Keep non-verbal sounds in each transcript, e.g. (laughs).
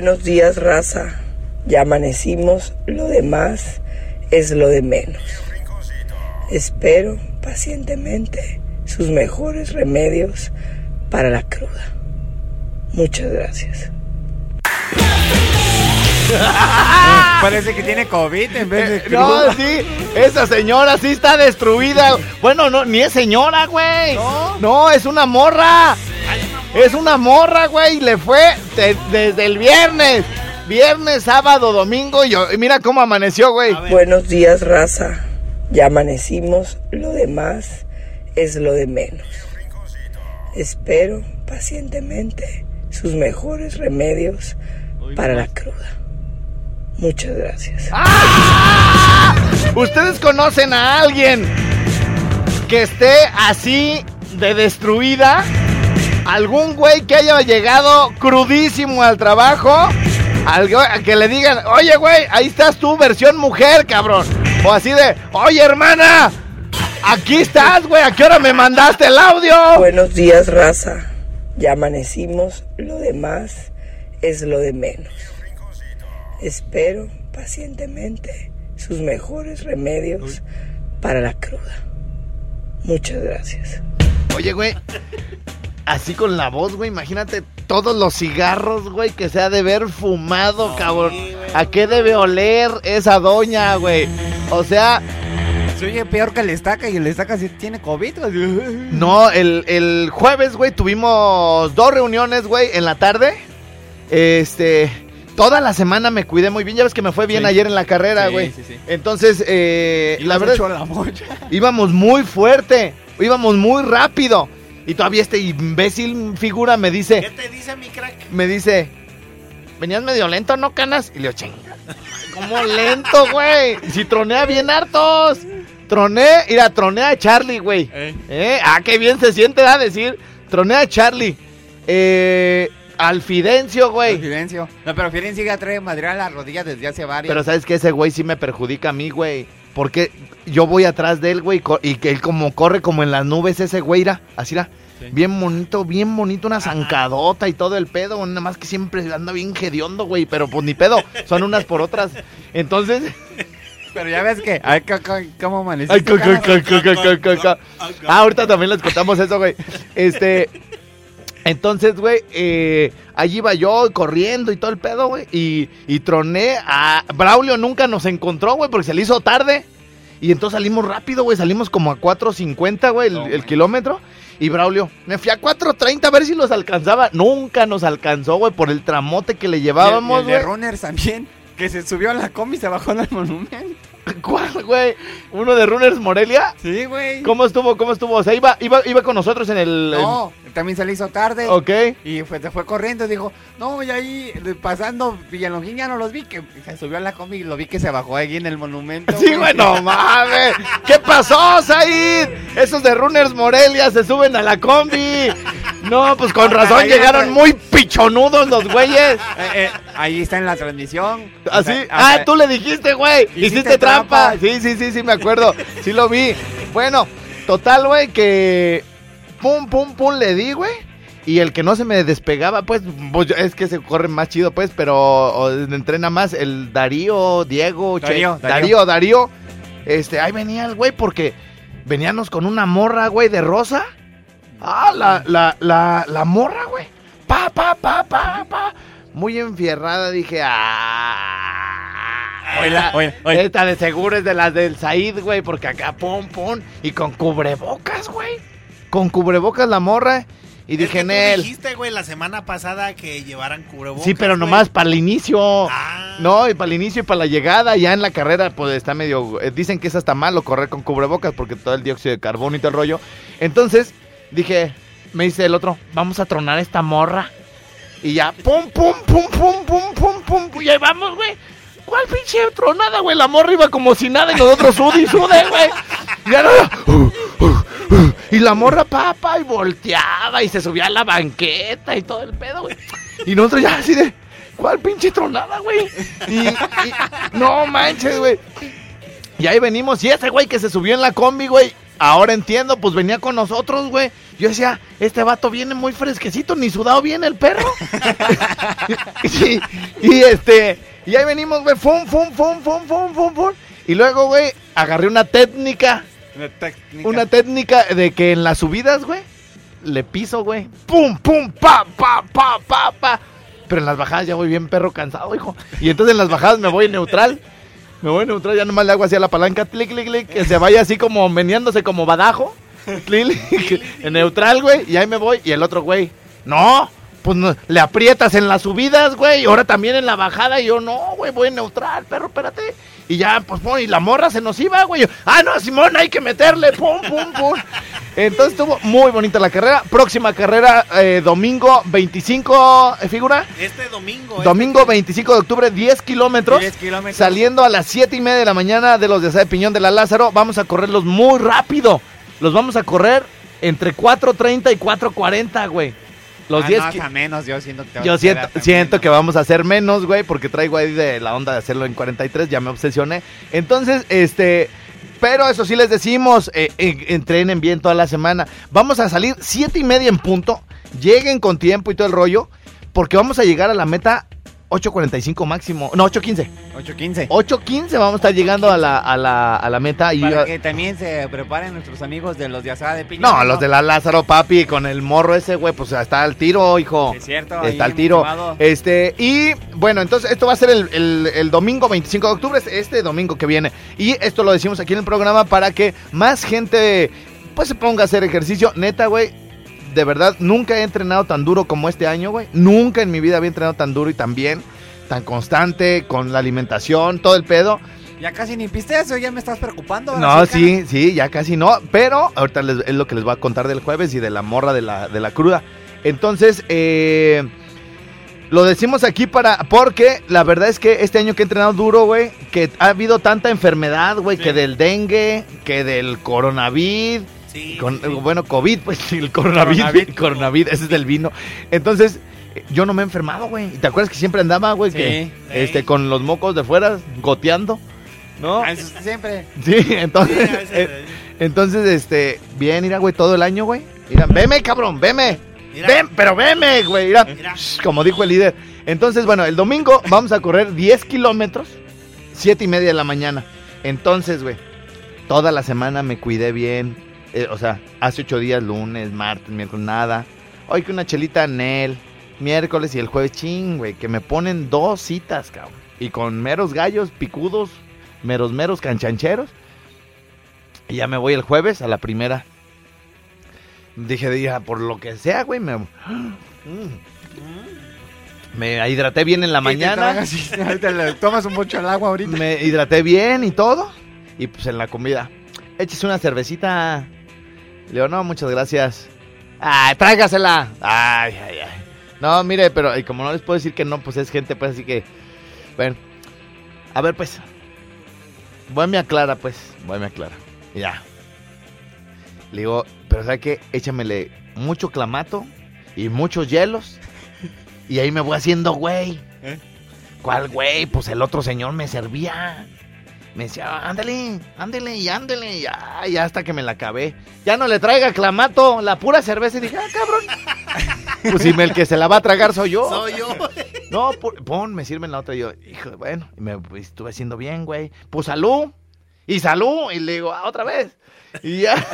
Buenos días, raza. Ya amanecimos, lo demás es lo de menos. Espero pacientemente sus mejores remedios para la cruda. Muchas gracias. (laughs) Parece que tiene COVID en vez de Eh, No, cruda. sí, esa señora sí está destruida. Bueno, no, ni es señora, güey. No, es una morra. Es una morra, güey. Le fue de- desde el viernes. Viernes, sábado, domingo. Y, yo- y mira cómo amaneció, güey. Buenos días, raza. Ya amanecimos, lo demás es lo de menos. Espero pacientemente sus mejores remedios para la cruda. Muchas gracias. ¿Ustedes conocen a alguien que esté así de destruida? ¿Algún güey que haya llegado crudísimo al trabajo? Algo que le digan, oye güey, ahí estás tú, versión mujer, cabrón. O así de, oye hermana, aquí estás, güey, ¿a qué hora me mandaste el audio? Buenos días, raza. Ya amanecimos, lo demás es lo de menos. Espero pacientemente sus mejores remedios para la cruda. Muchas gracias. Oye, güey. Así con la voz, güey. Imagínate todos los cigarros, güey, que se ha de ver fumado, cabrón. ¿A qué debe oler esa doña, güey? O sea, Se oye peor que el estaca y el estaca sí tiene COVID. güey. (laughs) no, el, el jueves, güey, tuvimos dos reuniones, güey, en la tarde. Este. Toda la semana me cuidé muy bien. Ya ves que me fue bien Sí. ayer en la carrera, güey. sí, sí. Entonces, eh, la verdad. hecho la mocha. íbamos muy fuerte, íbamos muy rápido. Y todavía este imbécil figura me dice, ¿Qué te dice mi crack? me dice, venías medio lento, ¿no, canas? Y le digo, chinga, (laughs) ¿cómo lento, güey? Si tronea bien hartos. Troné, mira, troné a Charlie, güey. Eh. ¿Eh? Ah, qué bien se siente, da decir. Troné a Charlie. Eh, al Fidencio, güey. Fidencio. No, pero Fidencio ya trae madre a la rodilla desde hace varios. Pero sabes que ese güey sí me perjudica a mí, güey. Porque yo voy atrás de él, güey, y que él como corre como en las nubes ese güey, era así era. Sí. Bien bonito, bien bonito, una zancadota y todo el pedo, nada más que siempre anda bien hediondo, güey, pero pues ni pedo, son unas por otras. Entonces, (laughs) Pero ya ves que. Ay, ¿cómo amaneciste? ay, ca- ca- cara? ca- ca- ca- ca- ca- Ah, ahorita también les contamos eso, güey. Este, entonces, güey, eh, allí iba yo corriendo y todo el pedo, güey. Y, y troné a. Braulio nunca nos encontró, güey, porque se le hizo tarde. Y entonces salimos rápido, güey. Salimos como a 4.50, güey, el, No, el güey. kilómetro. Y Braulio, me fui a 4.30 a ver si los alcanzaba. Nunca nos alcanzó, güey, por el tramote que le llevábamos, el de güey. Runners también. Que se subió a la combi y se bajó en el monumento. (laughs) ¿Cuál, güey? ¿Uno de Runners Morelia? Sí, güey. ¿Cómo estuvo? ¿Cómo estuvo? O sea, iba, iba, iba con nosotros en el... No, también se le hizo tarde. ok. Y fue, se fue corriendo y dijo, no, y ahí pasando Villalongín ya no los vi, que se subió a la combi y lo vi que se bajó ahí en el monumento. Sí, güey, no (laughs) mames. ¿Qué pasó, Said? Esos de Runners Morelia se suben a la combi. No, pues con razón Ahí llegaron muy pichonudos los güeyes. Eh, eh, ahí está en la transmisión. Así. O sea, Ah, hasta- tú le dijiste, güey. Hiciste, Hiciste trampa. Trampa. Sí, sí, sí, sí, me acuerdo. Sí lo vi. Bueno, total, güey, que pum, pum, pum le di, güey. Y el que no se me despegaba, pues, pues, es que se corre más chido, pues, pero entrena más el Darío, Diego, Che- Darío, Darío, Darío. Darío. Este, ahí venía el güey porque veníamos con una morra, güey, de rosa. Ah, la, la, la, la morra, güey. Pa, pa, pa, pa, pa. Muy enfierrada, dije, ah. Esta- oye, oye. Esta de seguro es de las del Said, güey, porque acá, pum, pum. Y con cubrebocas, güey. Con cubrebocas la morra. Y Es dije, tú Nel. dijiste, güey, la semana pasada que llevaran cubrebocas. Sí, pero nomás para el inicio. Ah. No, y para el inicio y para la llegada, ya en la carrera, pues está medio. eh, dicen que es hasta malo correr con cubrebocas porque todo el dióxido de carbono y todo el rollo. Entonces, dije, me dice el otro, vamos a tronar esta morra. Y ya, pum, pum, pum, pum, pum, pum, pum. Y ahí vamos, güey. ¿Cuál pinche tronada, güey? La morra iba como si nada y nosotros sude y sude, güey. Y ya no. uh, uh, uh, y la morra, papá, y volteaba y se subía a la banqueta y todo el pedo, güey. Y nosotros ya así de. ¿Cuál pinche tronada, güey? Y, y- no manches, güey. Y ahí venimos. Y ese güey que se subió en la combi, güey. Ahora entiendo, pues venía con nosotros, güey. Yo decía, este vato viene muy fresquecito, ni sudado viene el perro. (laughs) y, y este, y ahí venimos, güey, fum, fum, fum, fum, fum, fum, fum. Y luego, güey, agarré una técnica, Una técnica. una técnica de que en las subidas, güey, le piso, güey. Pum, pum, pa, pa, pa, pa, pa. Pero en las bajadas ya voy bien perro cansado, hijo. Y entonces en las bajadas me voy en neutral. Me voy en neutral, ya nomás le hago así a la palanca, clic, clic, clic, que se vaya así como meneándose como badajo. Clic, clic, en neutral, güey, y ahí me voy. Y el otro, güey, no, pues no, le aprietas en las subidas, güey, y ahora también en la bajada. Y yo, no, güey, voy en neutral, perro, espérate. Y ya, pues, pum, y la morra se nos iba, güey. Yo, Ah, no, Simón, hay que meterle, pum, pum, pum. (laughs) Entonces estuvo muy bonita la carrera. Próxima carrera, eh, domingo 25, eh, figura. Este domingo. este Domingo que- 25 de octubre, 10 kilómetros. 10 kilómetros. Saliendo a las 7 y media de la mañana de los de de Piñón de la Lázaro. Vamos a correrlos muy rápido. Los vamos a correr entre 4.30 y 4.40, güey. Los Ah, 10 no, ki- hasta menos, yo siento que te Yo a siento, que vamos a hacer menos, güey, porque traigo ahí de la onda de hacerlo en 43, ya me obsesioné. Entonces, este, pero eso sí les decimos, eh, eh, entrenen bien toda la semana. Vamos a salir siete y media en punto, lleguen con tiempo y todo el rollo, porque vamos a llegar a la meta 8.45 máximo, no, 8.15. ¿no? 8.15. 8.15 vamos a estar llegando a la, a la, a la meta. Y Para que también se preparen nuestros amigos de los de Asada de Piñón. no, los de la Lázaro, papi, con el morro ese, güey, pues está al tiro, hijo. Es cierto. Está al tiro. Este, y bueno, entonces esto va a ser el, el- el domingo 25 de octubre, es este domingo que viene. Y esto lo decimos aquí en el programa para que más gente pues se ponga a hacer ejercicio. Neta, güey, de verdad, nunca he entrenado tan duro como este año, güey. Nunca en mi vida había entrenado tan duro y tan bien, tan constante, con la alimentación, todo el pedo. Ya casi ni pisteas, ya me estás preocupando. No, sí, sí, ya casi no. Pero ahorita les- es lo que les voy a contar del jueves y de la morra de la, de la cruda. Entonces, eh, lo decimos aquí para. Porque la verdad es que este año que he entrenado duro, güey, que ha habido tanta enfermedad, güey, Sí. que del dengue, que del coronavirus. Sí, Con, sí. Bueno, COVID, pues el coronavirus. Coronavirus. Coronavirus, ese es del vino. Entonces, eh, yo no me he enfermado, güey. ¿Y te acuerdas que siempre andaba, güey? que Sí. este, Sí. con los mocos de fuera, goteando. ¿No? Ah, eso siempre. Sí, entonces, Sí, a veces, eh, entonces, este, bien, mira, güey, todo el año, güey. Mira, veme, cabrón, veme. Mira. Ven, pero veme, güey. Mira, Mira. Shh, como dijo el líder. Entonces, bueno, el domingo vamos a correr 10 kilómetros, 7 y media de la mañana. Entonces, güey, toda la semana me cuidé bien. Eh, o sea, hace 8 días, lunes, martes, miércoles, nada. Hoy que una chelita Nel, miércoles y el jueves, ching, güey, que me ponen dos citas, cabrón. Y con meros gallos picudos, meros, meros canchancheros. Y ya me voy el jueves a la primera. Dije, dije, por lo que sea, güey, me... (gasps) Me hidraté bien en la te mañana. le (laughs) tomas un mucho al agua ahorita. Me hidraté bien y todo. Y pues en la comida. Échese una cervecita. Le digo, no, muchas gracias. Ay, tráigasela. Ay, ay, ay. No, mire, pero y como no les puedo decir que no, pues es gente, pues así que. Bueno. A ver, pues. Voy a Clara, pues. Voy a Clara. Y ya. Le digo, pero ¿sabe qué? Échamele mucho clamato y muchos hielos. Y ahí me voy haciendo güey. ¿Eh? ¿Cuál güey? Pues el otro señor me servía. Me decía, ándale, ándale y ándale. Y ya, ya hasta que me la acabé. Ya no le traiga clamato, la pura cerveza. Y dije, ah, cabrón. (laughs) Pues si me- el que se la va a tragar soy yo. Soy yo. (laughs) No, pon, me sirven la otra. Y yo, hijo, bueno, y me pues, estuve haciendo bien, güey. Pues salud. Y salud. Y le digo, ah, otra vez. Y ya, (laughs)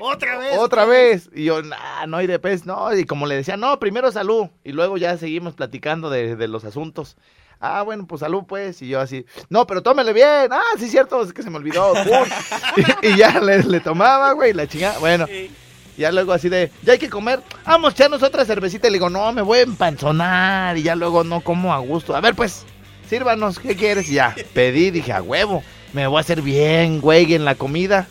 Otra vez. otra vez. Y yo, nah, no hay de pez, no. Y como le decía, no, primero salud. Y luego ya seguimos platicando de, de los asuntos. Ah, bueno, pues salud, pues. Y yo así, no, pero tómele bien. Ah, sí, cierto, es que se me olvidó. (laughs) Y, y ya le, le tomaba, güey, la chingada. Bueno, Sí. ya luego así de, ya hay que comer. Vamos, echarnos otra cervecita. Y le digo, no, me voy a empanzonar. Y ya luego no como a gusto. A ver, pues, sírvanos, ¿qué quieres? Y ya, pedí, dije, a huevo. Me voy a hacer bien, güey, en la comida.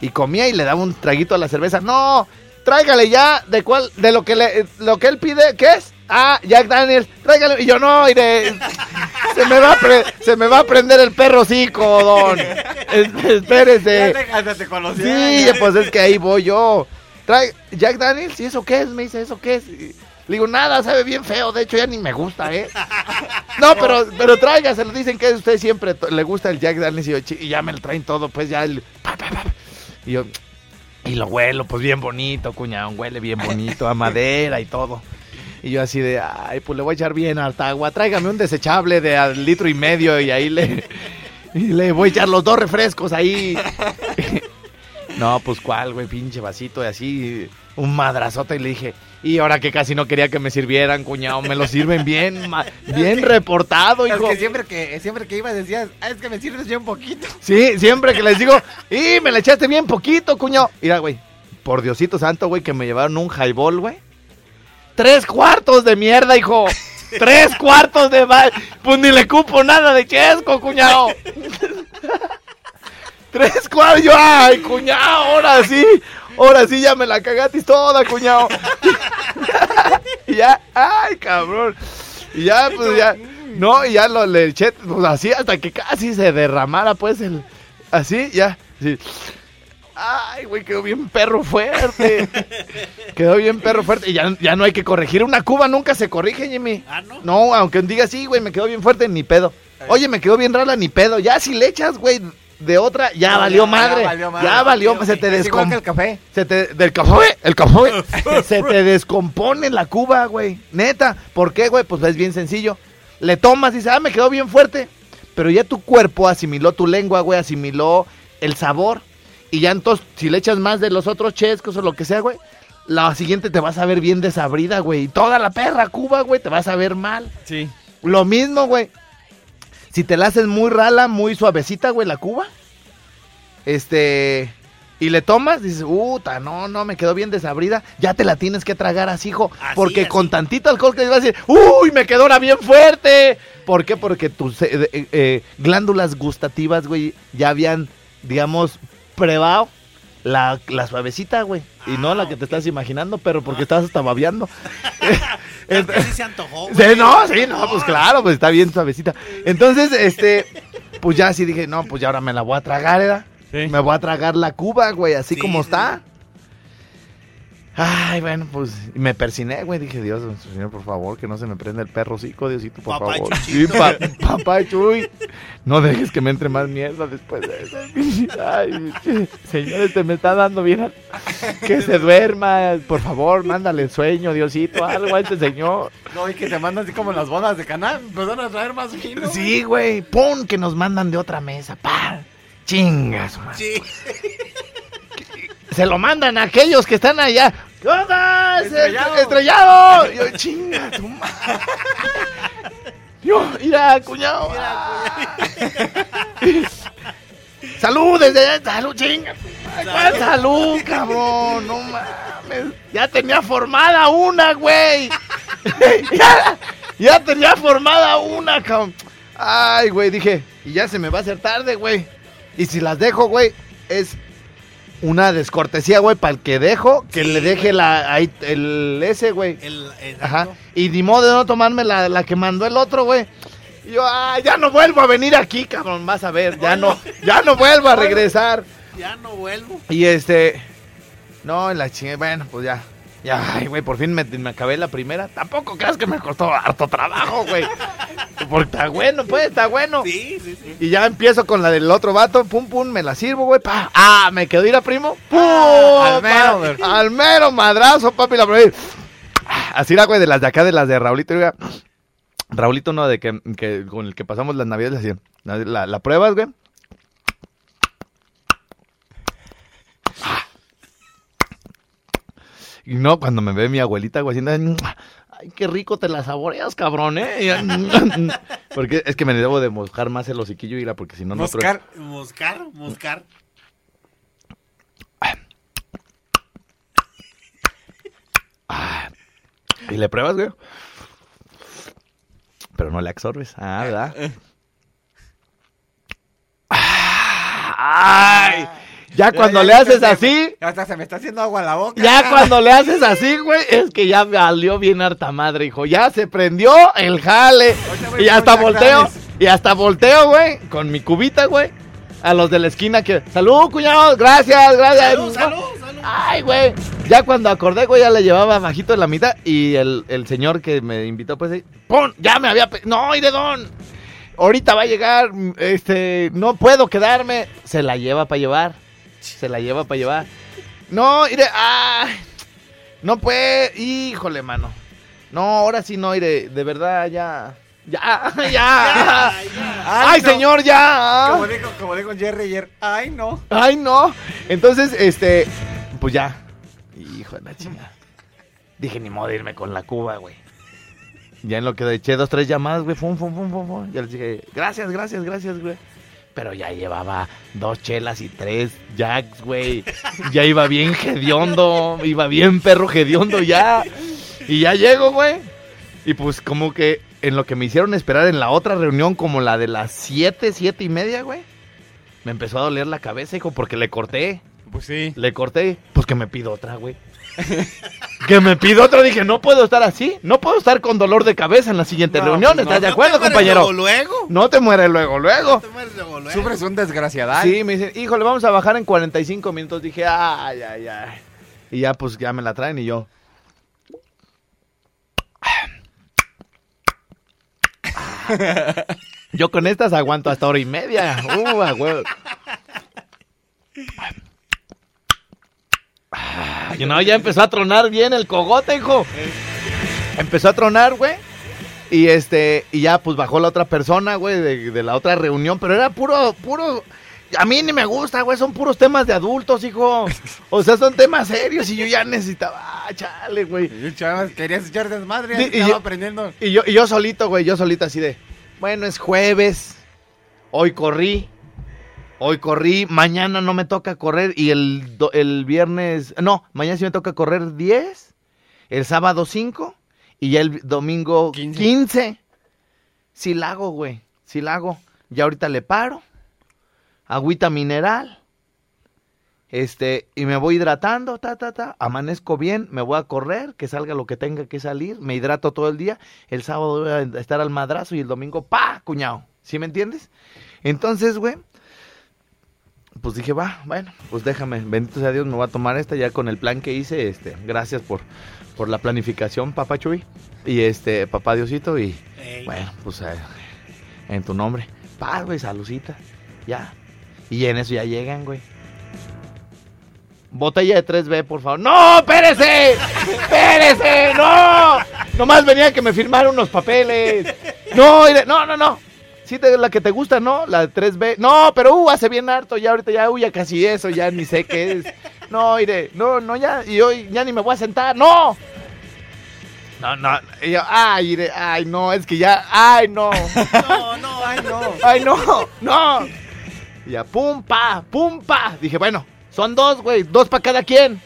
Y comía y le daba un traguito a la cerveza. No, tráigale ya de cuál, de lo que le, lo que él pide, ¿qué es? Ah, Jack Daniels, tráigale. Y yo no, de, se me va a pre- se me va a prender el perro cico, don. Es- espérese. Ya te, hasta te conocía. Sí, ya. pues es que ahí voy yo. Trae Jack Daniels, ¿y eso qué es? Me dice, ¿eso qué es? Y le digo, nada, sabe bien feo, de hecho ya ni me gusta, ¿eh? (laughs) No, pero, pero tráigaselo, dicen que a usted siempre le gusta el Jack Daniels y, yo, y ya me lo traen todo, pues ya el... pa, pa, pa. Y yo, y lo huelo, pues bien bonito, cuñado, huele bien bonito, a madera y todo. Y yo así de, ay, pues le voy a echar bien harta agua, tráigame un desechable de al litro y medio y ahí le... Y le voy a echar los dos refrescos ahí. (laughs) No, pues cuál, güey, pinche vasito y así, un madrazote y le dije, y ahora que casi no quería que me sirvieran, cuñado, me lo sirven bien, bien reportado, Es hijo. que siempre que, siempre que ibas decías, ah, es que me sirves ya un poquito. Sí, siempre que les digo, y me le echaste bien poquito, cuñado. Mira, güey, por Diosito santo, güey, que me llevaron un highball, güey. Tres cuartos de mierda, hijo. (laughs) Tres cuartos de mal. Pues ni le cupo nada de chesco, cuñado. Tres cuartos. Yo, ay, cuñado, ahora sí. Ahora sí ya me la cagaste toda, cuñado. y ya, ay, cabrón. Y ya, pues ya. No, y ya lo le eché, pues así hasta que casi se derramara, pues el. Así, ya. Sí. Ay, güey, quedó bien perro fuerte. (laughs) quedó bien perro fuerte. Y ya, ya no hay que corregir. Una cuba nunca se corrige, Jimmy. Ah, ¿no? No, aunque diga sí, güey, me quedó bien fuerte, ni pedo. Oye, me quedó bien rara, ni pedo. Ya si le echas, güey, de otra, ya No, valió ya, madre. ya valió madre. Ya valió, Ok, se te Es igual descom- que el café. se te, del café, el café, (laughs) se te descompone la cuba, güey. Neta, ¿por qué, güey? Pues es bien sencillo. Le tomas y dices, ah, me quedó bien fuerte. Pero ya tu cuerpo asimiló tu lengua, güey, asimiló el sabor. Y ya entonces, si le echas más de los otros chescos o lo que sea, güey, la siguiente te vas a ver bien desabrida, güey. Y toda la perra cuba, güey, te vas a ver mal. Sí. Lo mismo, güey. Si te la haces muy rala, muy suavecita, güey, la cuba. Este. Y le tomas, dices, puta, no, no, me quedó bien desabrida. Ya te la tienes que tragar así, hijo. Así, porque así. con tantito alcohol que vas a decir, uy, me quedó ahora bien fuerte. ¿Por qué? Porque tus eh, eh, eh, glándulas gustativas, güey, ya habían, digamos, probado la, la suavecita, güey. Y no Ah, la que te estás imaginando, pero porque estás hasta babeando. Es que sí se antojó, Sí, güey. no, sí, no, pues claro, pues está bien suavecita. Entonces, este, pues ya sí dije, no, pues ya ahora me la voy a tragar, ¿verdad? Sí. Me voy a tragar la cuba, güey, así Sí, como sí, está. Ay, bueno, pues me persiné, güey. Dije, Dios, señor, por favor, que no se me prenda el perro Diosito, por Papá favor. Sí, pa- papá Chuy. No dejes que me entre más mierda después de eso. Ay, señor, este me está dando bien. Que se duerma, por favor, mándale sueño, Diosito, algo a este señor. No, y que te mandan así como las bodas de canal. Empezaron a traer más vino. Sí, güey, pon que nos mandan de otra mesa, pa. Chingas, man. Sí. Se lo mandan a aquellos que están allá. ¿Qué onda? Estrellado. Estrellado. Yo, chinga, tu ma- Yo, mira, cuñado. Salud desde allá. Salud, chinga. madre. ¿Cuál salud, cabrón? No mames. Ya tenía formada una, güey. (laughs) ya, ya tenía formada una, cabrón. Ay, güey, dije. Y ya se me va a hacer tarde, güey. Y si las dejo, güey, es una descortesía, güey, para el que dejo, que Sí, le deje la, ahí, el ese, güey. El. Ajá. Y ni modo de no tomarme la, la que mandó el otro, güey. Y yo, ah, ya no vuelvo a venir aquí, cabrón, vas a ver, ya no, ya no vuelvo a regresar. Ya no vuelvo. Y este, no, la chingue, bueno, pues ya, ya, ay, güey, por fin me, me acabé la primera. Tampoco creas que me costó harto trabajo, güey. Porque está bueno, pues, está bueno. Sí, sí, sí. Y ya empiezo con la del otro vato, pum, pum, me la sirvo, güey, pa. Ah, me quedó ir a primo, pum, Ah, al mero, güey. al mero madrazo, papi, la probé. Así era, güey, de las de acá, de las de Raulito, oiga. Raulito, no, de que, que con el que pasamos las navidades, así. La, la, la pruebas, güey. Y no, cuando me ve mi abuelita, güey, haciendo, ay, qué rico te la saboreas, cabrón, ¿eh? (laughs) Porque es que me debo de mojar más el hociquillo, Ira, porque si no, no... Moscar. Moscar, moscar. Ah, y le pruebas, güey. Pero no le absorbes. Ah, ¿verdad? (laughs) Ay, ya cuando ya le haces así, Hasta se me está haciendo agua la boca. ya (laughs) cuando le haces así, güey, es que ya valió bien harta madre, hijo. Ya se prendió el jale. Y hasta volteo. Y hasta volteo, güey, con mi cubita, güey. A los de la esquina que. Salud, cuñado. Gracias, gracias. Salud, salud, salud. Ay, güey. Ya cuando acordé, güey, ya le llevaba bajito de la mitad. Y el, el señor que me invitó, pues, ¡pum! Ya me había. No, Iredón. Ahorita va a llegar. Este. No puedo quedarme. Se la lleva para llevar. Se la lleva para llevar. No, Ire. Ay. No puede. Híjole, mano. No, ahora sí no, Ire. De verdad, ya. Ya, (laughs) ya. (laughs) Ay, no. señor, ya. Como dijo, como dijo Jerry ayer. Ay, no. Ay, no. Entonces, este, pues ya. Hijo de la chingada. Dije, ni modo de irme con la cuba, güey. Ya en lo que eché dos, tres llamadas, güey, fum, fum, fum, fum, fum. Ya les dije, gracias, gracias, gracias, güey. Pero ya llevaba dos chelas y tres jacks, güey. Ya iba bien hediondo, iba bien perro hediondo ya. Y ya llego, güey. Y pues como que en lo que me hicieron esperar en la otra reunión, como la de las siete, siete y media, güey. Me empezó a doler la cabeza, hijo, porque le corté. Pues sí. Le corté, pues que me pido otra, güey. Que me pido otra. Dije, no puedo estar así. No puedo estar con dolor de cabeza en la siguiente No, reunión. pues no. ¿Estás de ¿No acuerdo, compañero? Luego, luego. No te mueres luego, luego. ¿No te mueres luego, luego. Sufres un desgraciadal. Sí, me dicen, híjole, vamos a bajar en 45 minutos. Dije, ay, ay, ay. Y ya, pues, ya me la traen y yo. Yo con estas aguanto hasta hora y media. Uh, a huevo. Ay, no, ya empezó a tronar bien el cogote, hijo. Empezó a tronar, güey. Y este, y ya pues bajó la otra persona, güey, de, de la otra reunión, pero era puro, puro. A mí ni me gusta, güey, son puros temas de adultos, hijo. O sea, son temas serios y yo ya necesitaba, ah, chale, güey. Y chavas, querías echar desmadre. Sí, y estaba yo- aprendiendo. Y yo, y yo solito, güey, yo solito así de, bueno, es jueves, hoy corrí, hoy corrí, mañana no me toca correr y el, el viernes, no, mañana sí me toca correr 10, el sábado 5 y ya el domingo 15. 15. Sí la hago, güey, sí la hago. Ya ahorita le paro, agüita mineral. Este, y me voy hidratando, ta, ta, ta, amanezco bien, me voy a correr, que salga lo que tenga que salir, me hidrato todo el día, el sábado voy a estar al madrazo y el domingo, pa, cuñado, ¿sí me entiendes? Entonces, güey, pues dije, va, bueno, pues déjame, bendito sea Dios, me voy a tomar esta ya con el plan que hice, este, gracias por, por la planificación, papá Chuy, y este, papá Diosito, y Ey. bueno, pues eh, en tu nombre, paz, güey, salucita, ya, y en eso ya llegan, güey. Botella de 3B, por favor. ¡No, espérese! ¡Espérese! ¡No! Nomás venía que me firmaran unos papeles. No, no, no, no. Sí, te- la que te gusta, ¿no? La de 3B. No, pero uh, hace bien harto. Ya ahorita ya, uy, ya casi eso, ya ni sé qué es. No, mire, no, no, ya. Y hoy ya ni me voy a sentar. ¡No! No, no. Y yo, ay, mire, ay, no, es que ya, ay, no. (laughs) No, no, ay, no. Ay, no, no. Y ya, pum, pa, pum, pa. Dije, bueno, son dos, güey, dos para cada quien.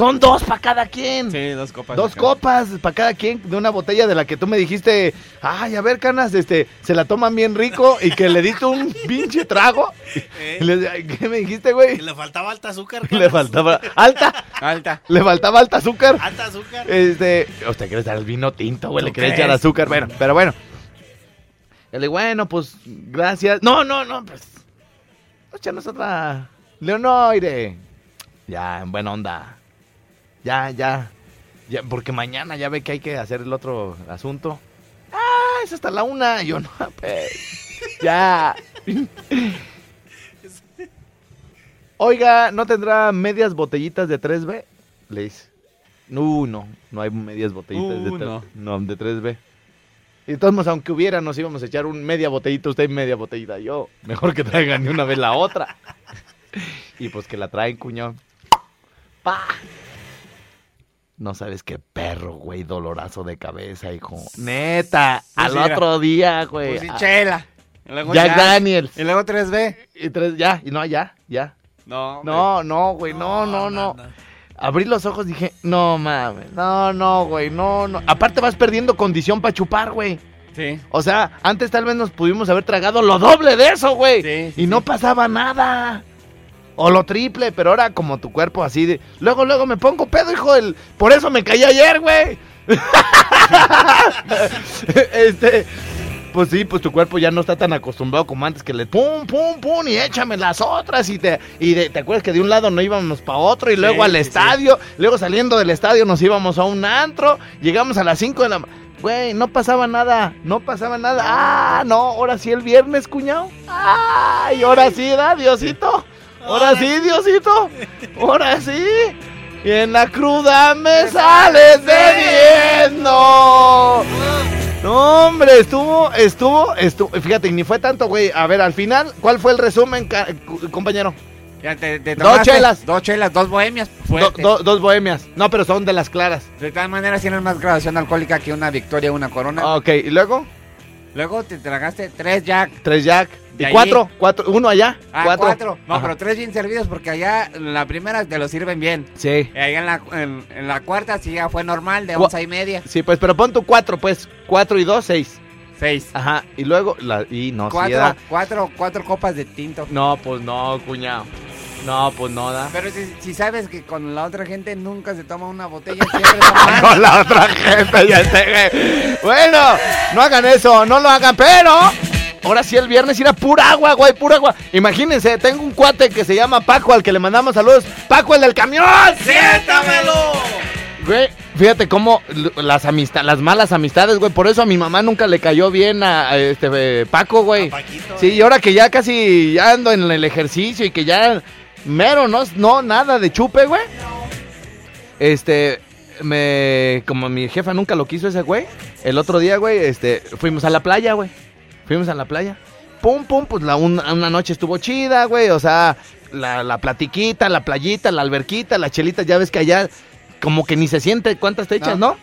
Son dos para cada quien. Sí, dos copas. Dos copas para cada quien de una botella de la que tú me dijiste, ay, a ver, canas, este, se la toman bien rico y que le diste un (laughs) pinche trago. Eh, le- ¿Qué me dijiste, güey? que le faltaba alta azúcar. (laughs) Le canas. faltaba alta, Alta. le faltaba alta azúcar. Alta azúcar. Este, usted quiere echar el vino tinto, güey, le ¿Tú quiere echar azúcar, bueno, pero bueno. Le digo, bueno, pues, gracias. No, no, no, pues, échanos otra. Leonoire. Ya, en buena onda. Ya, ya. Ya, porque mañana ya ve que hay que hacer el otro asunto. Ah, es hasta la una. Yo no, (laughs) pues, ya. Oiga, ¿no tendrá medias botellitas de 3B? Le dice. No, no, no hay medias botellitas de, Uh, tre- no. no, de 3B. Y de todos aunque hubiera, nos íbamos a echar un media botellita usted y media botellita yo. Mejor que traigan de una vez la otra. (laughs) y pues que la traen, cuñón. Pa. No sabes qué perro, güey, dolorazo de cabeza, hijo. Neta, Pues al sí, otro día, güey. Pues sí, chela. Y luego Jack Daniels. Y luego 3B. Y tres, ya, y no, ya, ya. No. No, no, güey, no, no, no. Abrí los ojos y dije, no mames, no, no, güey, no, no. Aparte vas perdiendo condición para chupar, güey. Sí. O sea, antes tal vez nos pudimos haber tragado lo doble de eso, güey. Sí, sí, y no pasaba nada. O lo triple, pero ahora como tu cuerpo así de... Luego, luego me pongo pedo, hijo del... Por eso me caí ayer, güey. (laughs) este... Pues sí, pues tu cuerpo ya no está tan acostumbrado como antes que le pum, pum, pum y échame las otras y te y de- te acuerdas que de un lado no íbamos para otro y luego Sí, al sí, sí. estadio, luego saliendo del estadio nos íbamos a un antro, llegamos a las 5 de la Güey, no pasaba nada, no pasaba nada. Ah, no, ahora sí el viernes, cuñado. Ay, ahora sí, da, Diosito. Ahora sí, Diosito. Ahora sí. Y en la cruda me sales bebiendo. No, hombre, estuvo, estuvo, estuvo. Fíjate, ni fue tanto, güey. A ver, al final, ¿cuál fue el resumen, compañero? Ya te, te Dos chelas. Dos chelas, dos bohemias. Do- Fuerte. do- dos bohemias. No, pero son de las claras. De tal manera tienes más graduación alcohólica que una victoria, una corona. Ok, y luego, Luego te tragaste tres Jack. tres Jack. Y cuatro, cuatro, uno allá. Ah, cuatro. cuatro. No, Ajá. pero tres bien servidos porque allá la primera te lo sirven bien. Sí. Y ahí en la, en, en la cuarta sí ya fue normal, de once y media. Sí, pues, pero pon tu cuatro, pues. Cuatro y dos, seis. Seis. Ajá. Y luego, la, y no, cuatro, era- cuatro, cuatro copas de tinto. No, pues no, cuñado. No, pues no da. Pero si, si sabes que con la otra gente nunca se toma una botella, (laughs) siempre toma Con la otra gente, ya sé. Bueno, no hagan eso, no lo hagan, pero. Ahora sí, el viernes era pura agua, güey, pura agua. Imagínense, tengo un cuate que se llama Paco, al que le mandamos saludos. ¡Paco, el del camión! ¡Siéntamelo! Güey, fíjate cómo las amistades, las malas amistades, güey. Por eso a mi mamá nunca le cayó bien a, a este eh, Paco, güey. A Paquito, Sí, eh. y ahora que ya casi ya ando en el ejercicio y que ya mero, no, no nada de chupe, güey. Este, me, como mi jefa nunca lo quiso ese güey, el otro día, güey, este, fuimos a la playa, güey. Fuimos a la playa. Pum, pum, pues la, una, una noche estuvo chida, güey. O sea, la, la platiquita, la playita, la alberquita, la chelita, ya ves que allá como que ni se siente cuántas te echas, No. ¿no?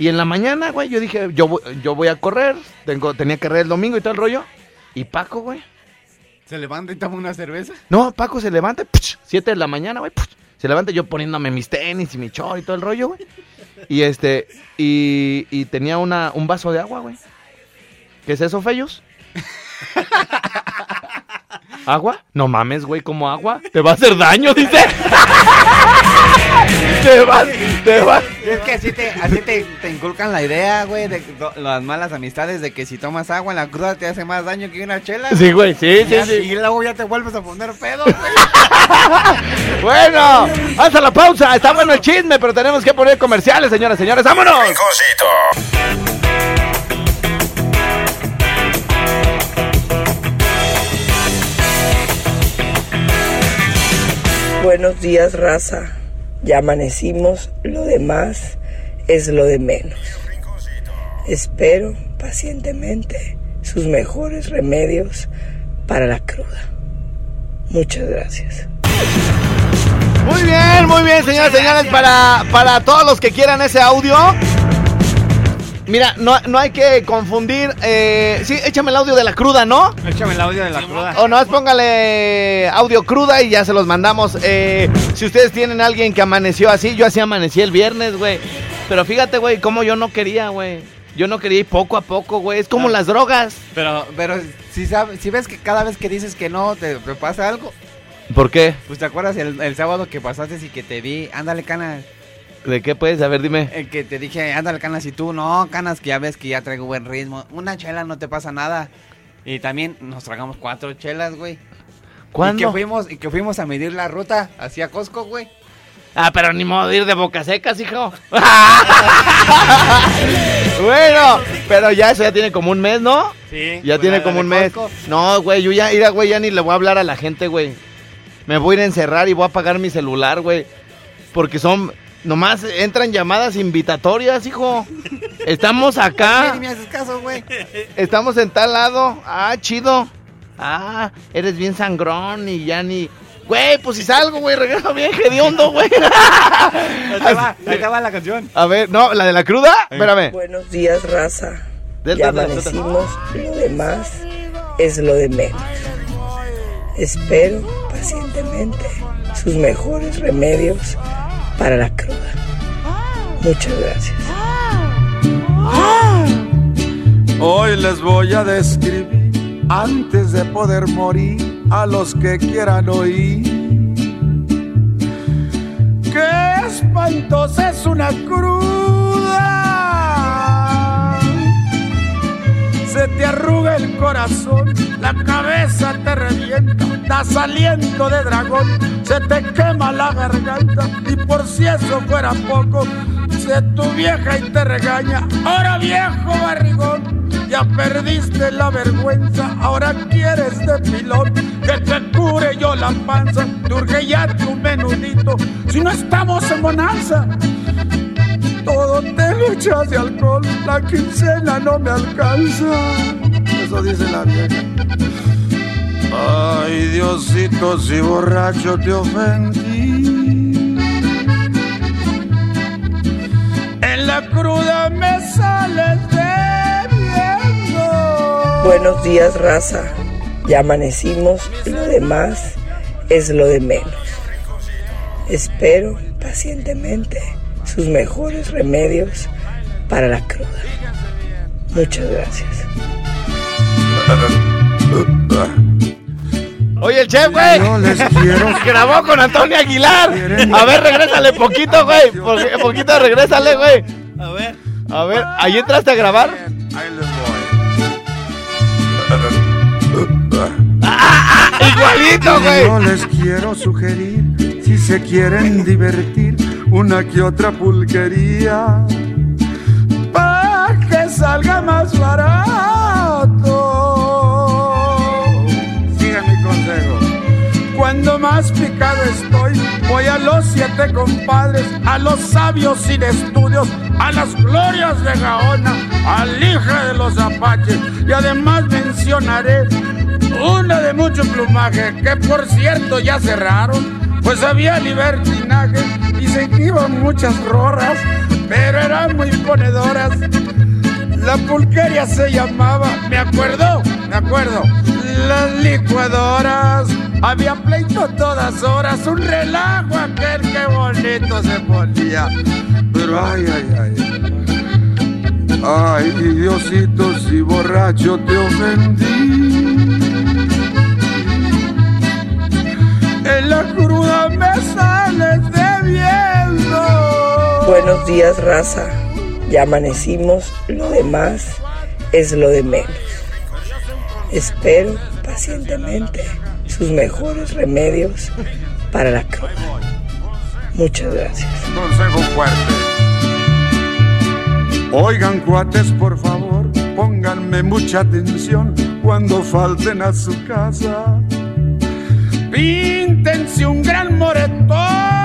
Y en la mañana, güey, yo dije, yo, voy- yo voy a correr. Tengo, tenía que correr el domingo y todo el rollo. Y Paco, güey. ¿Se levanta y toma una cerveza? No, Paco se levanta, 7 de la mañana, güey. Se levanta yo poniéndome mis tenis y mi chor y todo el rollo, güey. Y este, y, y tenía una, un vaso de agua, güey. ¿Qué es eso, Feyos? (laughs) ¿Agua? No mames, güey, como agua. Te va a hacer daño, dice. (laughs) te va, te va. Es que así te, así te, te inculcan la idea, güey, de do- las malas amistades de que si tomas agua en la cruda te hace más daño que una chela. Sí, güey, sí, sí, Ya- sí. Y luego ya te vuelves a poner pedo, güey. (laughs) Bueno, hasta la pausa. Está bueno el chisme, pero tenemos que poner comerciales, señoras, señores. ¡Vámonos! Rinconcito. Buenos días, raza. Ya amanecimos, lo demás es lo de menos. Espero pacientemente sus mejores remedios para la cruda. Muchas gracias. Muy bien, muy bien, señoras y señores. Para, para todos los que quieran ese audio. Mira, no, no hay que confundir. Eh, sí, échame el audio de la cruda, ¿no? Échame el audio de la cruda. O nomás póngale audio cruda y ya se los mandamos. Eh, si ustedes tienen a alguien que amaneció así, yo así amanecí el viernes, güey. Pero fíjate, güey, cómo yo no quería, güey. Yo no quería ir poco a poco, güey. Es como Ah. las drogas. Pero, pero si, sabes, si ves que cada vez que dices que no te, te pasa algo, ¿Por qué? pues te acuerdas el, el sábado que pasaste y que te vi, ándale canas, ¿De qué puedes? A ver, dime. el que te dije, ándale canas y tú, no, canas que ya ves que ya traigo buen ritmo, una chela no te pasa nada. Y también nos tragamos cuatro chelas, güey. Y ¿Cuándo? que fuimos, y que fuimos a medir la ruta hacia Costco, güey. Ah, pero ni modo de ir de boca secas, hijo. (laughs) bueno, pero ya eso ya tiene como un mes, ¿no? Sí. Ya tiene como un mes. No, güey, yo ya, mira, güey, ya ni le voy a hablar a la gente, güey. Me voy a ir a encerrar y voy a apagar mi celular, güey. Porque son, nomás entran llamadas invitatorias, hijo. Estamos acá, (laughs) ni me haces caso, güey. estamos en tal lado. Ah, chido. Ah, eres bien sangrón y ya ni... Güey, pues si salgo, güey, regreso bien hediondo, güey. (laughs) Ahí va, la canción. A ver, no, la de la cruda, espérame. Buenos días, raza. Delta, Ya delta, amanecimos, lo demás es lo de menos. Espero pacientemente sus mejores remedios para la cruda. Muchas gracias. Hoy les voy a describir antes de poder morir a los que quieran oír. Qué espantosa es una cruda. Se te arruga el corazón, la cabeza te revienta, das aliento de dragón, se te quema la garganta y por si eso fuera poco, se tu vieja y te regaña. Ahora viejo barrigón, ya perdiste la vergüenza, ahora quieres de pilón que te cure yo la panza, te urge ya tu menudito, si no estamos en bonanza. Todo te lo de alcohol, la quincena no me alcanza. Eso dice la vieja. Ay, Diosito, si borracho te ofendí. En la cruda me sales bebiendo. Buenos días, raza. Ya amanecimos, lo demás es lo de menos. Espero pacientemente sus mejores remedios para la cruda. Muchas gracias. Oye, el chef, güey. Yo les quiero. (laughs) Grabó con Antonio Aguilar. A ver, regrésale poquito, güey. Po- poquito, regrésale, güey. A ver. A ver, ¿ahí entraste a grabar? Ahí les voy. (laughs) Igualito, güey. Yo les quiero sugerir, si se quieren divertir, una que otra pulquería. Pa' que salga más barato. Siga mi consejo. Cuando más picado estoy, voy a los siete compadres, a los sabios sin estudios, a las glorias de Gaona, al hija de los apaches, y además mencionaré una de mucho plumaje, que por cierto ya cerraron, pues había libertinaje, iban muchas rorras, pero eran muy ponedoras. La pulqueria se llamaba, me acuerdo, me acuerdo, las licuadoras. Había pleito todas horas, un relajo aquel que bonito se ponía. Pero ay, ay, ay. Ay, Diosito, si borracho te ofendí. En la cruda me sales debiendo. Buenos días, raza. Ya amanecimos, lo demás es lo de menos. Espero pacientemente sus mejores remedios para la cruda. Muchas gracias. Consejo fuerte. Oigan, cuates, por favor, pónganme mucha atención cuando falten a su casa. Píntense un gran moretón.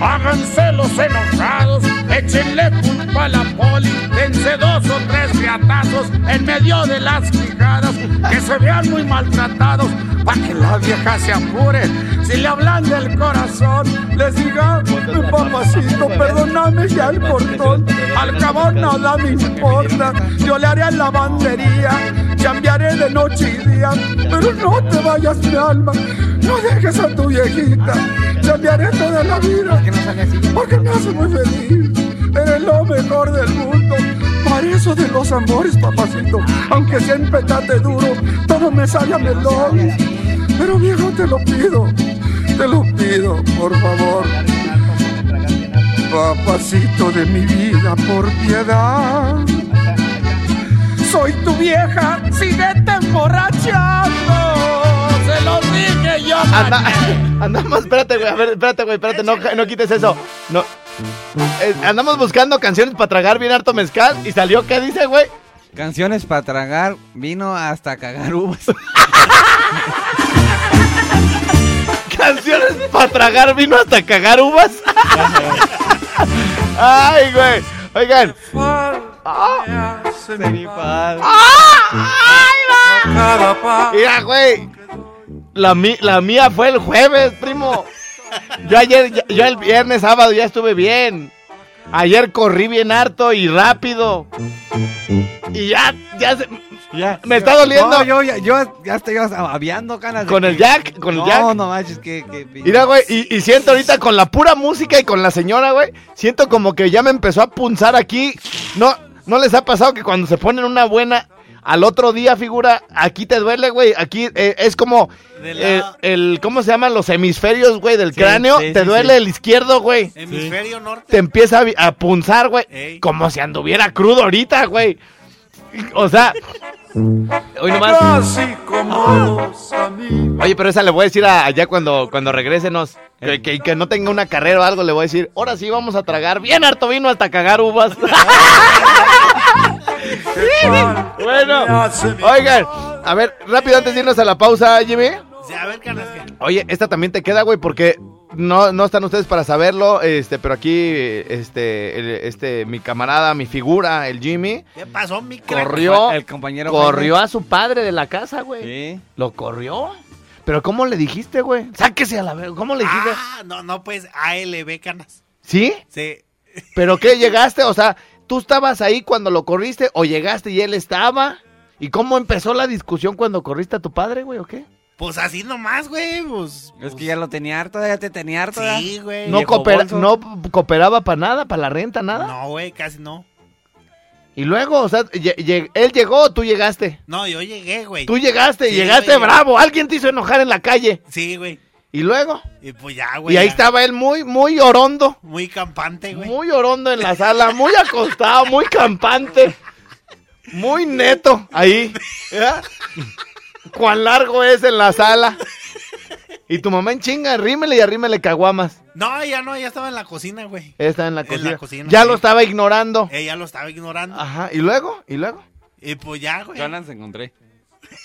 Háganse los enojados, échenle culpa a la poli, dense dos o tres riatazos en medio de las quijadas, que se vean muy maltratados, para que la vieja se apure. Si le hablan del corazón, les diga, mi papacito, perdóname ya el portón, al cabo nada me importa, yo le haré lavandería, cambiaré de noche y día, pero no te vayas mi alma, no dejes a tu viejita, cambiaré toda la vida, porque me hace muy feliz, eres lo mejor del mundo. Para eso de los amores, papacito, aunque siempre tate duro, todo me sale a melón. Pero viejo, te lo pido, te lo pido, por favor. Papacito de mi vida, por piedad. Soy tu vieja, síguete emborrachando. Se lo dije yo. Anda, (laughs) andamos, espérate, güey, a ver, espérate, güey, espérate, no, no quites eso. No. Eh, andamos buscando canciones para tragar bien harto mezcal y salió, ¿qué dice, güey? Canciones para tragar, vino hasta cagar uvas. (laughs) Canciones para tragar vino hasta cagar uvas. (laughs) Ay, güey. Oigan. Ah. De mi padre. ¡Ay, va! Mira, güey. La, mi- la mía fue el jueves, primo. Yo ayer, ya- yo el viernes, sábado ya estuve bien. Ayer corrí bien harto y rápido. Y ya, ya se- Ya. Me está doliendo. No, yo, ya- yo ya estoy aviando canas. ¿Con el que- Jack? ¿Con el no, Jack? No, manches, que. que Mira, güey, y, y siento ahorita con la pura música y con la señora, güey, siento como que ya me empezó a punzar aquí. No, ¿no les ha pasado que cuando se ponen una buena, al otro día, figura, aquí te duele, güey? Aquí eh, es como eh, el, ¿cómo se llaman los hemisferios, güey, del Sí, cráneo? sí, te sí, duele sí. el izquierdo, güey. Hemisferio norte. Te empieza a, punzar, güey, Ey. como si anduviera crudo ahorita, güey. O sea, hoy nomás... Así como los amigos. Oye, pero esa le voy a decir a- allá cuando, cuando regresenos. Que, que, que no tenga una carrera o algo, le voy a decir, ahora sí vamos a tragar bien harto vino hasta cagar uvas. (laughs) bueno, oigan, a ver, rápido antes de irnos a la pausa, Jimmy. Sí, a ver, canas, que. Oye, esta también te queda, güey, porque no, no están ustedes para saberlo, este, pero aquí, este, el- este, mi camarada, mi figura, el Jimmy, ¿Qué pasó, mi crack? corrió, El compañero. corrió a su padre de la casa, güey. Sí. Lo corrió. Pero ¿cómo le dijiste, güey? Sáquese a la verga. ¿Cómo le dijiste? Ah, no, no, pues ALB, canas. ¿Sí? Sí. ¿Pero qué llegaste? O sea, ¿tú estabas ahí cuando lo corriste o llegaste y él estaba? ¿Y cómo empezó la discusión cuando corriste a tu padre, güey, o qué? Pues así nomás, güey. Pues. Es que ya lo tenía harto, ya te tenía harto. Sí, güey. No, coopera- no cooperaba para nada, para la renta, nada. No, güey, casi no. Y luego, o sea, él llegó o tú llegaste. No, yo llegué, güey. Tú llegaste, Sí, llegaste güey. bravo. Alguien te hizo enojar en la calle. Sí, güey. Y luego, Y pues ya, güey. y ahí ya. estaba él muy, muy orondo. Muy campante, güey. Muy orondo en la sala, muy acostado, muy campante, muy neto ahí. ¿ya? Cuán largo es en la sala. Y tu mamá en chinga, arrímele y arrímele caguamas. No, ya no, ya estaba en la cocina, güey. Está en la En cocina. la cocina, ya sí. lo estaba ignorando. Ella lo estaba ignorando. Ajá, y luego, y luego. Y pues ya, güey. Ganas encontré.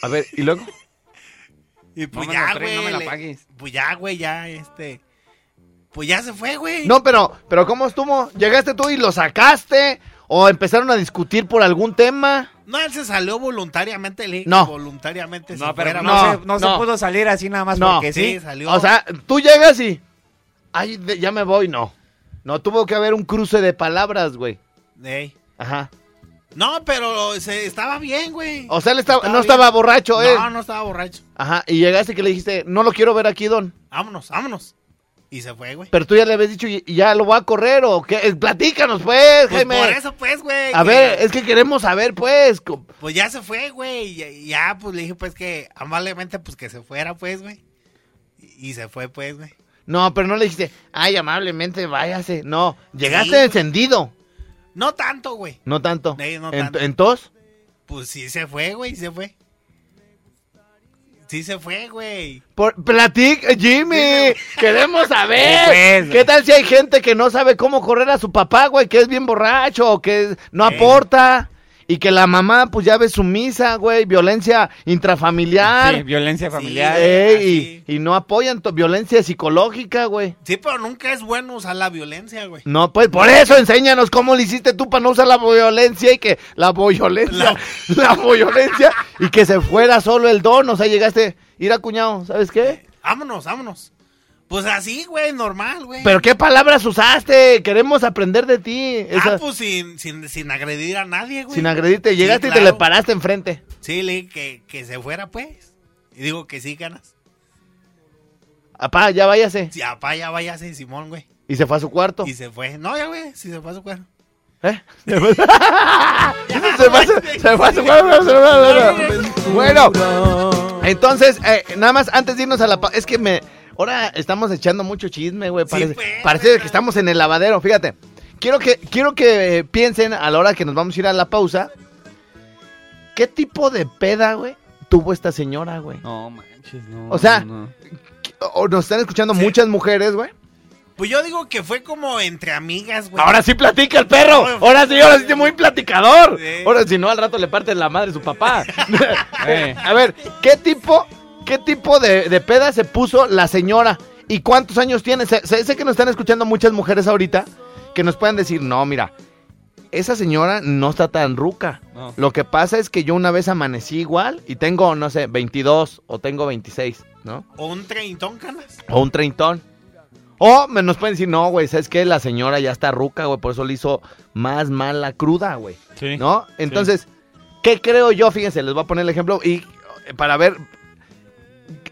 A ver, y luego. Y pues ya, güey. no me la pagues. Pues ya, güey, ya, este. Pues ya se fue, güey. No, pero, pero ¿cómo estuvo? ¿Llegaste tú y lo sacaste? ¿O empezaron a discutir por algún tema? No, él se salió voluntariamente, le No. voluntariamente se No, pero fuera, no, no, se, no, no. se pudo salir así nada más No. porque Sí, sí. salió. O sea, tú llegas y. Ay, de- ya me voy, no. No, tuvo que haber un cruce de palabras, güey. Ey. Ajá. No, pero se, estaba bien, güey. O sea, él estaba, Estaba no bien. estaba borracho, ¿eh? No, no estaba borracho. Ajá, y llegaste que le dijiste, no lo quiero ver aquí, don. Vámonos, vámonos. Y se fue, güey. Pero tú ya le habías dicho, y, ya lo voy a correr, o qué. Eh, Platícanos, pues, Pues Jaime. por eso, pues, güey. A que- ver, es que queremos saber, pues. Pues ya se fue, güey. Ya, ya, pues le dije, pues que amablemente, pues que se fuera, pues, güey. Y, y se fue, pues, güey. No, pero no le dijiste, ay, amablemente, váyase. No, llegaste Sí, encendido. No tanto, güey. No tanto. Sí, no tanto. ¿Entos? Pues sí se fue, güey, se fue. Sí se fue, güey. Por, platic, Jimmy, queremos saber. Pues, ¿Qué tal si hay gente que no sabe cómo correr a su papá, güey, que es bien borracho o que no aporta? Y que la mamá, pues ya ve sumisa, güey, violencia intrafamiliar. Sí, violencia familiar. Y, y no apoyan violencia psicológica, güey. Sí, pero nunca es bueno usar la violencia, güey. No, pues por eso enséñanos cómo le hiciste tú para no usar la violencia y que la violencia, la, (laughs) violencia y que se fuera solo el don. O sea, llegaste, ir a cuñado, ¿sabes qué? Vámonos, vámonos. Pues así, güey, normal, güey. Pero qué palabras usaste, queremos aprender de ti. Esa- Ah, pues sin, sin, sin agredir a nadie, güey. sin agredirte, Sí, llegaste y te le paraste enfrente. Sí, le dije que, que se fuera, pues. Y digo que sí, ganas. Apá, ya váyase. Si apá ya váyase, Simón, güey. Y se fue a su cuarto. Y se fue. No, ya, güey, si se fue a su cuarto. ¿Eh? (laughs) Se fue, se fue a su- se fue a su cuarto. Bueno, entonces, eh, nada más antes de irnos a la pa- es que me ahora estamos echando mucho chisme, güey. Sí, Parece, pues, parece que estamos en el lavadero, fíjate. Quiero que quiero que eh, piensen a la hora que nos vamos a ir a la pausa. ¿Qué tipo de peda, güey, tuvo esta señora, güey? No manches, no. O sea, no. O nos están escuchando Sí. muchas mujeres, güey. Pues yo digo que fue como entre amigas, güey. Ahora sí platica el perro. Ahora sí, ahora sí es muy platicador. Ahora si no al rato le parte la madre a su papá. (laughs) (laughs) Eh. A ver, ¿qué tipo, qué tipo de, de peda se puso la señora? ¿Y cuántos años tiene? Sé, sé- que nos están escuchando muchas mujeres ahorita que nos pueden decir, no, mira, esa señora no está tan ruca. No. Lo que pasa es que yo una vez amanecí igual y tengo, no sé, 22 o tengo 26, ¿no? O un treintón, canas. O un treintón. O me nos pueden decir, no, güey, ¿sabes qué? La señora ya está ruca, güey, por eso le hizo más mal la cruda, güey. Sí. ¿No? Entonces, ¿qué creo yo? Fíjense, les voy a poner el ejemplo y eh, para ver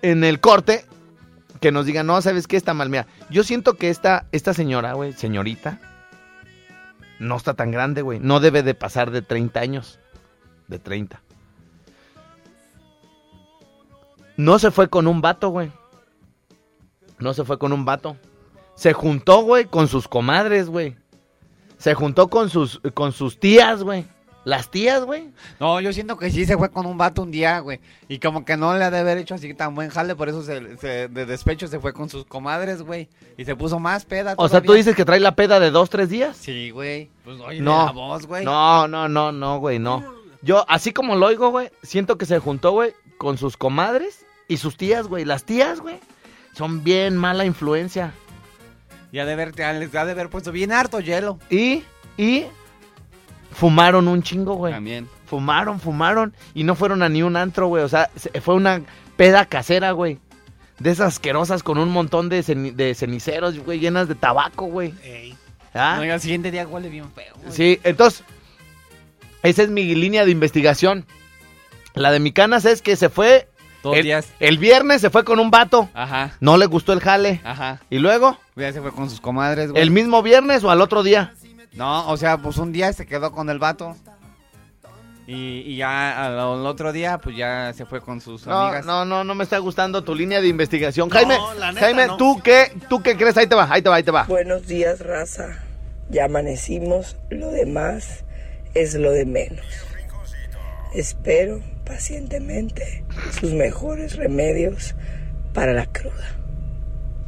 en el corte que nos digan, no, ¿sabes qué? Está mal. Mira, yo siento que esta, esta señora, güey, señorita, no está tan grande, güey. No debe de pasar de 30 años. De 30. No se fue con un vato, güey. No se fue con un vato. Se juntó, güey, con sus comadres, güey. Se juntó con sus, con sus tías, güey. Las tías, güey. No, yo siento que sí se fue con un vato un día, güey. Y como que no le ha de haber hecho así tan buen jale, por eso se, se- de despecho se fue con sus comadres, güey. Y se puso más peda. O sea, tú todavía. dices que trae la peda de dos, tres días. Sí, güey. Pues oye, No. la voz, güey. No, no, no, no, güey, no. Yo, así como lo oigo, güey, siento que se juntó, güey, con sus comadres y sus tías, güey. Las tías, güey, son bien mala influencia. Ya de ver, les ha de haber puesto bien harto hielo. Y, y, fumaron un chingo, güey. También. Fumaron, fumaron y no fueron a ni un antro, güey. O sea, se- fue una peda casera, güey. De esas asquerosas con un montón de, ceni- de ceniceros, güey, llenas de tabaco, güey. Ey. ¿Ah? No, y al siguiente día huele bien feo. güey. Sí, entonces, esa es mi línea de investigación. La de mi canas es que se fue. Dos el, días. el viernes se fue con un vato. Ajá, No le gustó el jale. ajá. Y luego, Ya se fue con sus comadres, güey. el mismo viernes o al otro día. No, o sea, pues un día se quedó con el vato. Y, y ya al, al otro día, pues ya se fue con sus No, amigas. no, no, no me está gustando tu línea de investigación. Jaime, la neta, Jaime, no. ¿tú qué, ¿tú qué crees? Ahí te va, ahí te va, ahí te va. Buenos días, raza. Ya amanecimos, lo demás es lo de menos. Espero pacientemente sus mejores remedios para la cruda.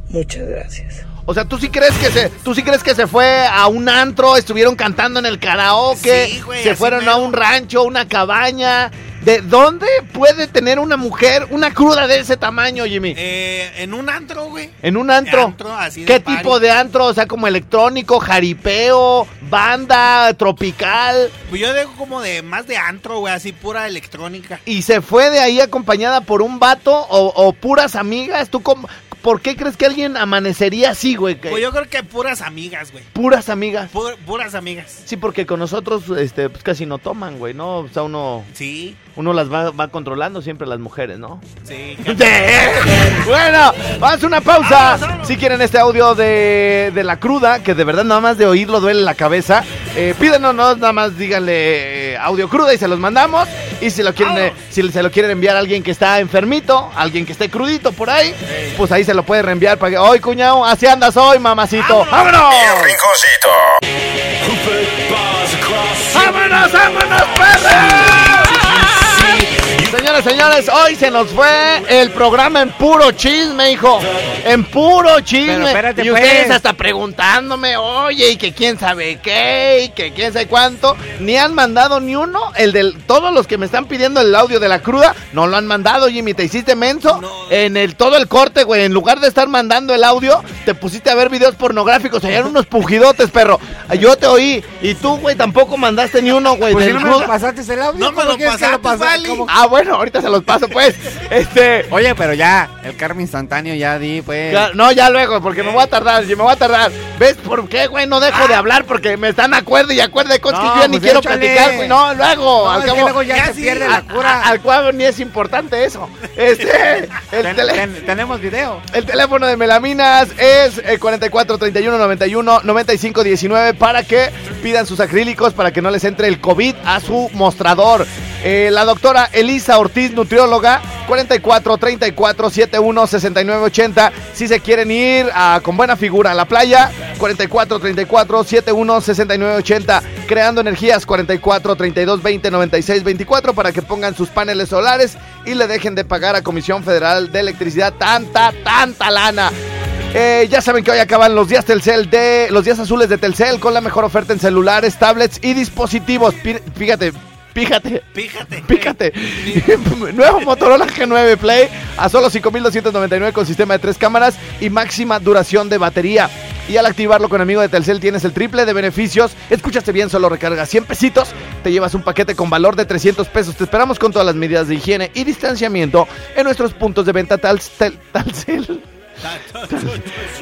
Muchas gracias. O sea, ¿tú sí crees que se, tú sí crees que se fue a un antro, estuvieron cantando en el karaoke, Sí, güey, se fueron a un rancho, una cabaña? ¿De dónde puede tener una mujer una cruda de ese tamaño, Jimmy? Eh, en un antro, güey. En un antro. Antro, así de ¿Qué party. tipo de antro? O sea, como electrónico, jaripeo, banda, tropical. Pues yo digo como de más de antro, güey, así pura electrónica. ¿Y se fue de ahí acompañada por un vato o, o puras amigas? ¿Tú cómo- ¿Por qué crees que alguien amanecería así, güey? Que- Pues yo creo que puras amigas, güey. Puras amigas. Pu- puras amigas. Sí, porque con nosotros este, pues casi no toman, güey, ¿no? O sea, uno, Sí, uno las va, va controlando siempre las mujeres, ¿no? sí. (laughs) Bueno, vamos a una pausa. Si quieren este audio de, de la cruda, que de verdad nada más de oírlo duele la cabeza, eh, nada más díganle eh, audio cruda y se los mandamos. Y si lo quieren, eh, si se lo quieren enviar a alguien que está enfermito, alguien que esté crudito por ahí, pues ahí se lo puede reenviar para que, hoy cuñado, así andas hoy, mamacito. ¡Vámonos! ¡Vámonos, vámonos, perros! Señores, señores, hoy se nos fue el programa en puro chisme, hijo. En puro chisme. Pero espérate, y ustedes pues. hasta preguntándome, oye, y que quién sabe qué, y que quién sabe cuánto. Ni han mandado ni uno. El del, todos los que me están pidiendo el audio de la cruda, no lo han mandado, Jimmy. ¿Te hiciste menso? No. En el todo el corte, güey. En lugar de estar mandando el audio, te pusiste a ver videos pornográficos. Allá eran unos pujidotes, perro. Yo te oí. Y tú, güey, tampoco mandaste ni uno, güey. Pues si no me lo pasaste el audio, No me ¿cómo lo pasaste? Vali. ¿Cómo? Ah, bueno, ahorita se los paso, pues. Este. Oye, pero ya, el karma instantáneo ya di, pues. ya- no, ya luego, porque me voy a tardar, me voy a tardar. ¿Ves por qué, güey? No dejo de hablar porque me están acuerdo y acuerdo de cosas No, que yo ya ni pues quiero échale. platicar, güey. No, luego, No, al cabo. luego ya, ya se sí, pierde a- la a- cura. al cabo ni es importante eso. Este. (laughs) El, Ten- tele- ten- tenemos video. el teléfono de Melaminas es eh, 44 31 91 95 19 para que pidan sus acrílicos para que no les entre el COVID a su mostrador. Eh, la doctora Elisa Ortiz, nutrióloga, 44 34 71 69 80. Si se quieren ir a- con buena figura a la playa, 44 34 71 69 80. Creando energías, 44 32 20 96 24 para que pongan sus paneles solares y le dejen de pagar a Comisión Federal de Electricidad tanta, tanta lana. Eh, ya saben que hoy acaban los días Telcel de los días azules de Telcel con la mejor oferta en celulares, tablets y dispositivos. Fíjate, fíjate. Píjate. Pícate. (laughs) Nuevo Motorola G9 Play a solo 5.299 con sistema de tres cámaras y máxima duración de batería. Y al activarlo con amigo de Telcel tienes el triple de beneficios. Escúchate bien, solo recarga 100 pesitos. Te llevas un paquete con valor de 300 pesos. Te esperamos con todas las medidas de higiene y distanciamiento en nuestros puntos de venta Telcel.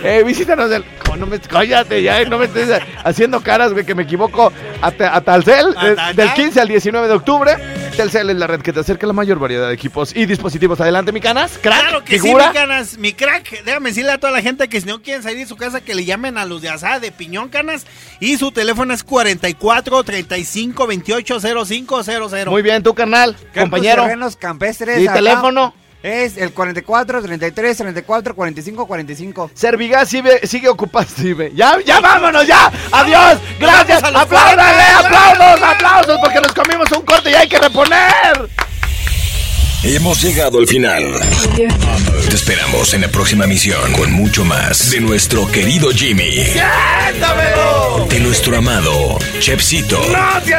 Eh, visítanos del. oh, no me, cállate ya, eh, no me estés haciendo caras, güey, que me equivoco. A, a Talcel, A eh, del 15 al 19 de octubre. Telcel es la red que te acerca a la mayor variedad de equipos y dispositivos. Adelante, mi canas. Crack, Claro que figura. sí, mi canas. Mi crack, déjame decirle a toda la gente que si no quieren salir de su casa, que le llamen a los de asada de piñón, canas. Y su teléfono es 44 35 28 0500. Muy bien, tu Campos compañero. Terrenos campestres. ¿Y acá teléfono? Es el 44, 33, 34, 45, 45. Servigas sigue, sigue ocupado. Ya, ya vámonos, ya. Adiós. Gracias. vamos a los Apláudale, 40. aplausos, aplausos, porque nos comimos un corte y hay que reponer. Hemos llegado al final. Te esperamos en la próxima misión con mucho más de nuestro querido Jimmy. De nuestro amado Chepsito. ¡No te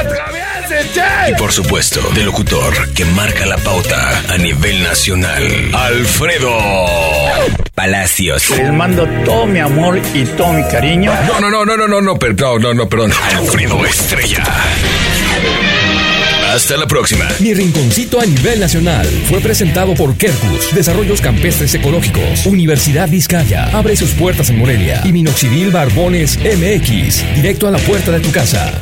Y por supuesto, del locutor que marca la pauta a nivel nacional, Alfredo Palacios. Les mando todo mi amor y todo mi cariño. No, no, no, no, no, no, no, perdón, no, no, perdón. Alfredo Estrella. Hasta la próxima. Mi rinconcito a nivel nacional fue presentado por Kerkus, Desarrollos Campestres Ecológicos, Universidad Vizcaya, abre sus puertas en Morelia y Minoxidil Barbones MX, directo a la puerta de tu casa.